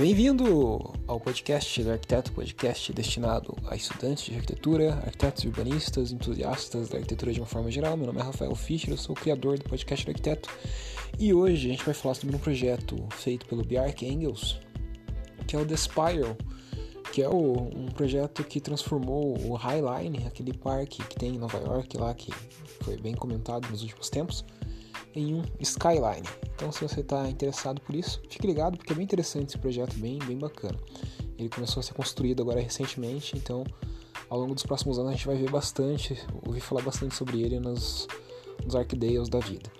Bem-vindo ao podcast do Arquiteto, podcast destinado a estudantes de arquitetura, arquitetos urbanistas, entusiastas da arquitetura de uma forma geral. Meu nome é Rafael Fischer, eu sou o criador do podcast do Arquiteto e hoje a gente vai falar sobre um projeto feito pelo Bjark Engels, que é o The Spiral, que é o, um projeto que transformou o Highline, aquele parque que tem em Nova York lá, que foi bem comentado nos últimos tempos, em um Skyline. Então, se você está interessado por isso, fique ligado porque é bem interessante esse projeto, bem, bem bacana. Ele começou a ser construído agora recentemente, então ao longo dos próximos anos a gente vai ver bastante, ouvir falar bastante sobre ele nos, nos Arcdales da vida.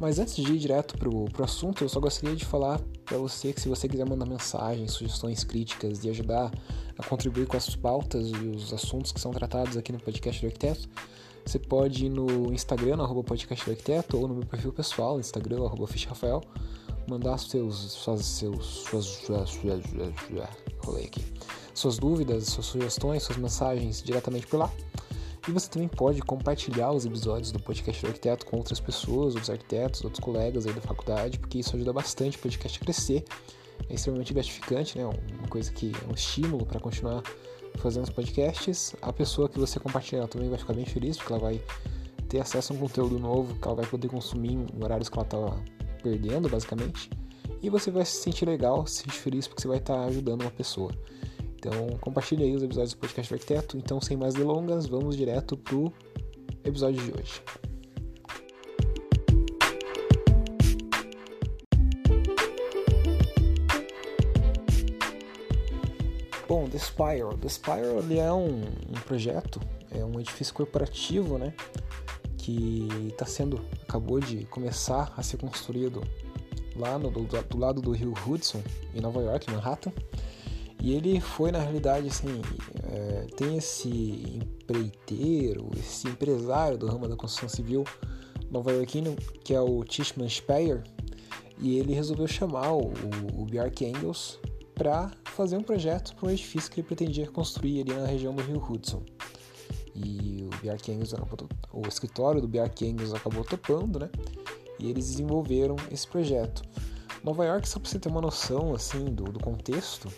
Mas antes de ir direto para o assunto, eu só gostaria de falar para você que se você quiser mandar mensagens, sugestões, críticas e ajudar a contribuir com as pautas e os assuntos que são tratados aqui no podcast do Arquiteto, você pode ir no Instagram, no arroba podcast arquiteto, ou no meu perfil pessoal, Instagram, arroba Rafael, mandar seus, suas, seus, suas, suas, suas, suas, aqui, suas dúvidas, suas sugestões, suas mensagens diretamente por lá. E você também pode compartilhar os episódios do podcast do arquiteto com outras pessoas, outros arquitetos, outros colegas aí da faculdade, porque isso ajuda bastante o podcast a crescer. É extremamente gratificante, né? Uma coisa que é um estímulo para continuar fazendo os podcasts. A pessoa que você compartilhar também vai ficar bem feliz, porque ela vai ter acesso a um conteúdo novo que ela vai poder consumir em horários que ela estava perdendo, basicamente. E você vai se sentir legal, se sentir feliz, porque você vai estar ajudando uma pessoa. Então, compartilhe aí os episódios do podcast do arquiteto. Então, sem mais delongas, vamos direto pro episódio de hoje. Bom, The Spiral. The Spiral é um, um projeto, é um edifício corporativo, né? Que está sendo, acabou de começar a ser construído lá no, do, do, lado do rio Hudson, em Nova York, Manhattan. E ele foi, na realidade, assim, é, tem esse empreiteiro, esse empresário do ramo da construção civil nova-iorquino, que é o Tishman Speyer, e ele resolveu chamar o, o Bjark Engels para fazer um projeto para um edifício que ele pretendia construir ali na região do Rio Hudson. E o Bjark o escritório do Bjark Engels acabou topando, né? E eles desenvolveram esse projeto. Nova York, só para você ter uma noção assim do, do, contexto,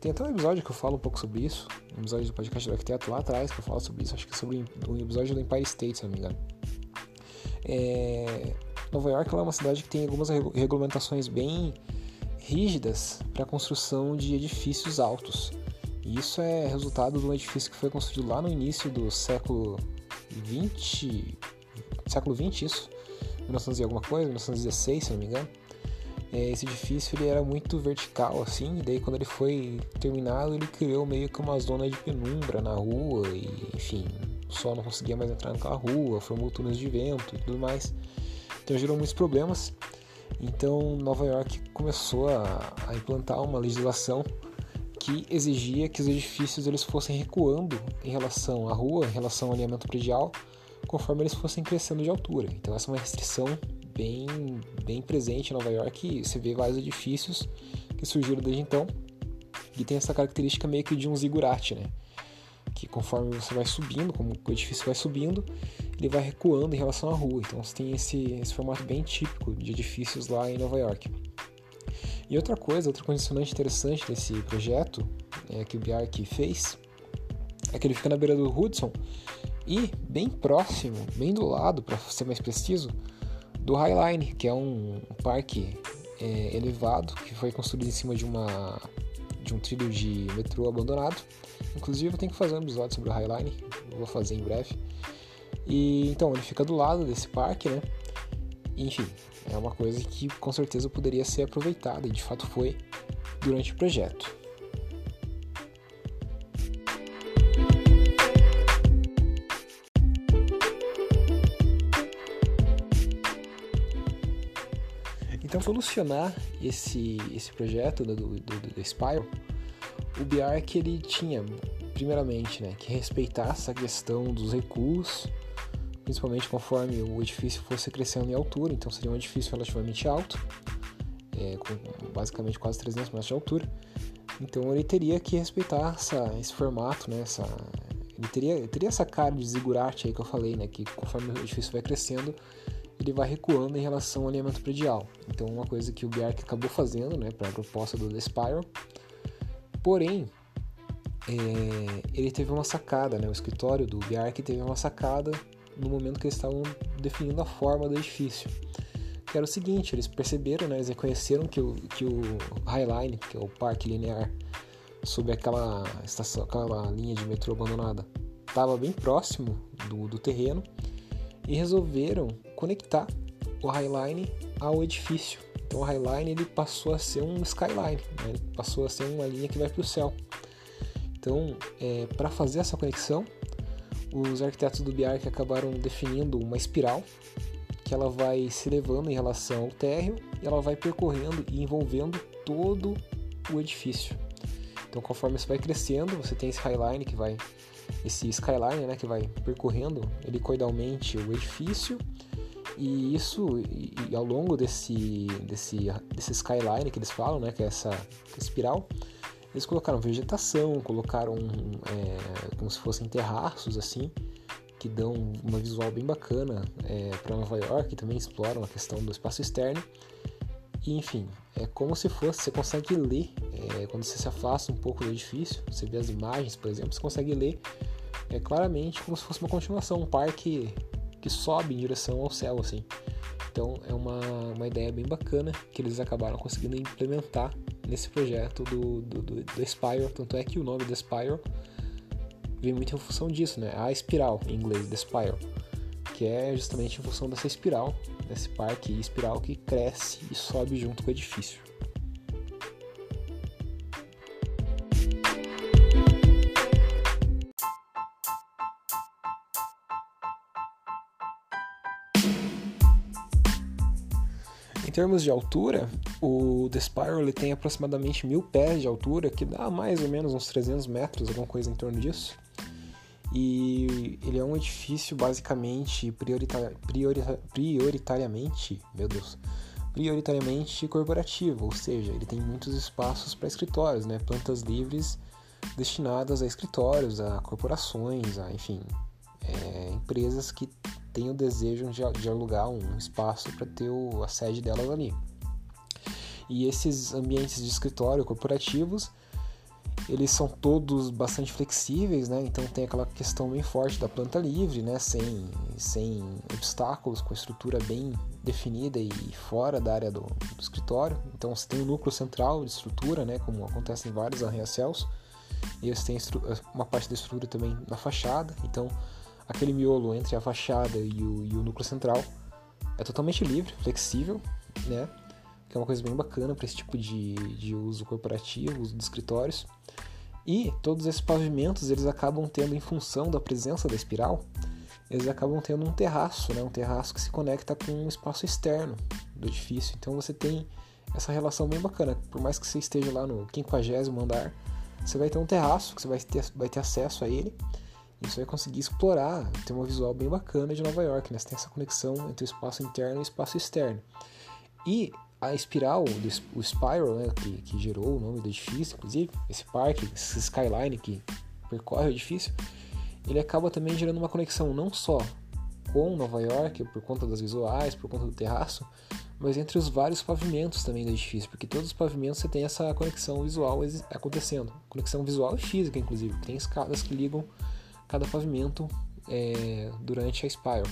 tem até um episódio que eu falo um pouco sobre isso, um episódio do podcast do arquiteto lá atrás que eu falo sobre isso, acho que é sobre um episódio do Empire State, se não me engano. É, Nova York é uma cidade que tem algumas regulamentações bem rígidas para a construção de edifícios altos. E isso é resultado de um edifício que foi construído lá no início do século 20, século 20 isso, 1900 e alguma coisa, 1916, se não me engano. É, esse edifício ele era muito vertical assim, e daí quando ele foi terminado ele criou meio que uma zona de penumbra na rua e enfim, o sol não conseguia mais entrar naquela rua, formou túneis de vento e tudo mais. Então gerou muitos problemas então, Nova York começou a, a, implantar uma legislação que exigia que os edifícios eles fossem recuando em relação à rua, em relação ao alinhamento predial, conforme eles fossem crescendo de altura. Então, essa é uma restrição bem, bem presente em Nova York você vê vários edifícios que surgiram desde então e tem essa característica meio que de um zigurate, né? Que conforme você vai subindo, como o edifício vai subindo, ele vai recuando em relação à rua. Então você tem esse, esse formato bem típico de edifícios lá em Nova York. E outra coisa, outro condicionante interessante desse projeto é, que o Bjark fez é que ele fica na beira do Hudson e bem próximo, bem do lado, para ser mais preciso, do Highline, que é um, um parque é, elevado que foi construído em cima de uma de um trilho de metrô abandonado. Inclusive eu tenho que fazer um episódio sobre o Highline, vou fazer em breve. E então ele fica do lado desse parque, né? Enfim, é uma coisa que com certeza poderia ser aproveitada e de fato foi durante o projeto. Então, solucionar esse, esse projeto do, do, do, do Spiral, o Bjark ele tinha, primeiramente, né, que respeitar essa questão dos recuos principalmente conforme o edifício fosse crescendo em altura, então seria um edifício relativamente alto, é, com basicamente quase 300 metros de altura. Então ele teria que respeitar essa, esse formato, né, essa, ele teria, teria essa cara de zigurate aí que eu falei, né, que conforme o edifício vai crescendo, ele vai recuando em relação ao alinhamento predial. Então uma coisa que o Bjark acabou fazendo, né, para a proposta do The Spiral, Porém, é, ele teve uma sacada, né? O escritório do Bjark teve uma sacada no momento que eles estavam definindo a forma do edifício. Que era o seguinte, eles perceberam, né? Eles reconheceram que o, que o Highline, que é o parque linear, sob aquela estação, aquela linha de metrô abandonada, estava bem próximo do, do terreno e resolveram conectar o Highline ao edifício. Então o Highline ele passou a ser um skyline, né? ele passou a ser uma linha que vai para o céu. Então, é, para fazer essa conexão, os arquitetos do BIARC acabaram definindo uma espiral que ela vai se levando em relação ao térreo e ela vai percorrendo e envolvendo todo o edifício. Então, conforme isso vai crescendo, você tem esse highline que vai, esse skyline, né, que vai percorrendo helicoidalmente o edifício e isso, e, e ao longo desse, desse, desse skyline que eles falam, né, que é essa espiral, eles colocaram vegetação, colocaram é, como se fossem terraços assim, que dão uma visual bem bacana é, para Nova York, também exploram a questão do espaço externo. E, enfim, é como se fosse, você consegue ler, é, quando você se afasta um pouco do edifício, você vê as imagens, por exemplo, você consegue ler é, claramente como se fosse uma continuação, um parque que sobe em direção ao céu, assim. Então é uma, uma ideia bem bacana que eles acabaram conseguindo implementar nesse projeto do, do, do, do Spire. Tanto é que o nome do Spire vem muito em função disso, né? A espiral, em inglês, The Spire, que é justamente em função dessa espiral, desse parque espiral que cresce e sobe junto com o edifício. Termos de altura, o The Spiral ele tem aproximadamente mil pés de altura, que dá mais ou menos uns 300 metros, alguma coisa em torno disso. E ele é um edifício basicamente priorita priorita prioritariamente, meu Deus, prioritariamente corporativo, ou seja, ele tem muitos espaços para escritórios, né, plantas livres destinadas a escritórios, a corporações, a enfim, é, empresas que têm o desejo de, de alugar um espaço para ter o, a sede delas ali. E esses ambientes de escritório corporativos, eles são todos bastante flexíveis, né? Então tem aquela questão bem forte da planta livre, né? Sem, sem obstáculos, com a estrutura bem definida e fora da área do, do escritório. Então você tem um núcleo central de estrutura, né? Como acontece em vários arranha-céus. E você tem uma parte da estrutura também na fachada. Então aquele miolo entre a fachada e o, e o núcleo central é totalmente livre, flexível, né? Que é uma coisa bem bacana para esse tipo de, de uso corporativo, uso de escritórios. E todos esses pavimentos eles acabam tendo, em função da presença da espiral, eles acabam tendo um terraço, né? um terraço que se conecta com um espaço externo do edifício. Então você tem essa relação bem bacana. Por mais que você esteja lá no 50 andar, você vai ter um terraço que você vai ter, vai ter acesso a ele e você vai conseguir explorar, ter uma visual bem bacana de Nova York, né? Você tem essa conexão entre o espaço interno e o espaço externo. E a espiral, o Spiral, né, que, que gerou o nome do edifício, inclusive, esse parque, esse skyline que percorre o edifício, ele acaba também gerando uma conexão não só com Nova York, por conta das visuais, por conta do terraço, mas entre os vários pavimentos também do edifício, porque todos os pavimentos você tem essa conexão visual acontecendo, conexão visual e física, inclusive, tem escadas que ligam cada pavimento é, durante a Spiral.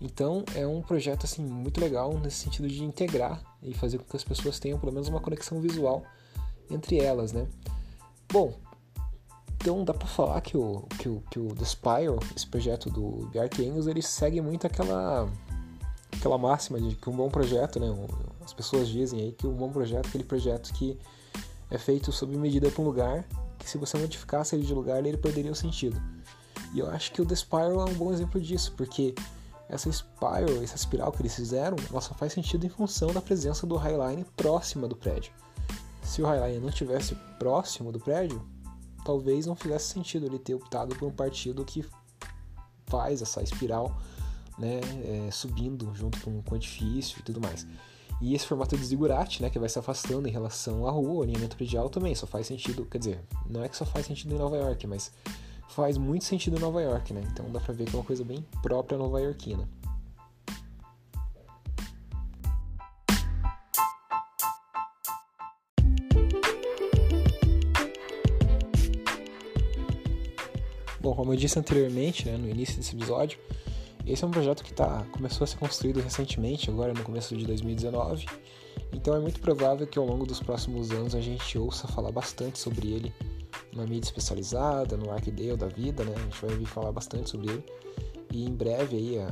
Então é um projeto assim muito legal nesse sentido de integrar e fazer com que as pessoas tenham pelo menos uma conexão visual entre elas, né? Bom, então dá para falar que o, que o, que o The Spiral, esse projeto do Bjark Engels, ele segue muito aquela aquela máxima de que um bom projeto, né? As pessoas dizem aí que um bom projeto é aquele projeto que é feito sob medida para um lugar que se você modificasse ele de lugar ele perderia o sentido. E eu acho que o The Spiral é um bom exemplo disso, porque essa spiral, essa espiral que eles fizeram, ela só faz sentido em função da presença do Highline próxima do prédio. Se o Highline não estivesse próximo do prédio, talvez não fizesse sentido ele ter optado por um partido que faz essa espiral né, é, subindo junto com, com o edifício e tudo mais. E esse formato de zigurate, né, que vai se afastando em relação à rua, o alinhamento predial também só faz sentido, quer dizer, não é que só faz sentido em Nova York, mas faz muito sentido em Nova York, né? Então dá pra ver que é uma coisa bem própria nova iorquina. Bom, como eu disse anteriormente, né, no início desse episódio, esse é um projeto que tá, começou a ser construído recentemente, agora no começo de 2019. Então é muito provável que ao longo dos próximos anos a gente ouça falar bastante sobre ele numa mídia especializada, no Arcdale da vida, né? A gente vai ouvir falar bastante sobre ele. E em breve aí, a,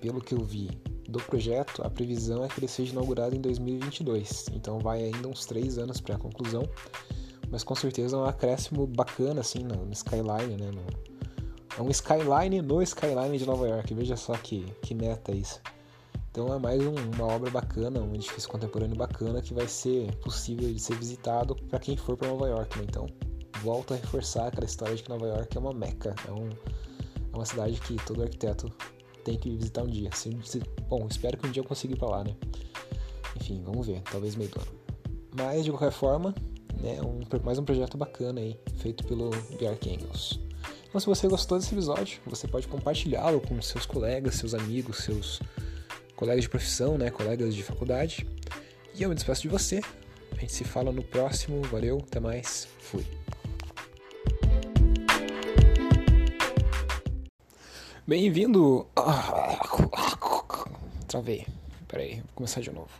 pelo que eu vi do projeto, a previsão é que ele seja inaugurado em 2022. Então vai ainda uns três anos para a conclusão. Mas com certeza é um acréscimo bacana assim no, no skyline, né? No, é um skyline no skyline de Nova York. Veja só que, que meta isso. Então é mais um, uma obra bacana, um edifício contemporâneo bacana que vai ser possível de ser visitado para quem for para Nova York. Né? Então volto a reforçar aquela história de que Nova York é uma meca, é, um, é uma cidade que todo arquiteto tem que visitar um dia. Se, se, bom, espero que um dia eu consiga ir para lá, né? Enfim, vamos ver, talvez meio do ano. Mas de qualquer forma, né, um, mais um projeto bacana aí, feito pelo Bjark Engels. Então, se você gostou desse episódio, você pode compartilhá-lo com seus colegas, seus amigos, seus colegas de profissão, né, colegas de faculdade. E eu me despeço de você. A gente se fala no próximo. Valeu, até mais. Fui. Bem-vindo. Travei. Peraí, vou começar de novo.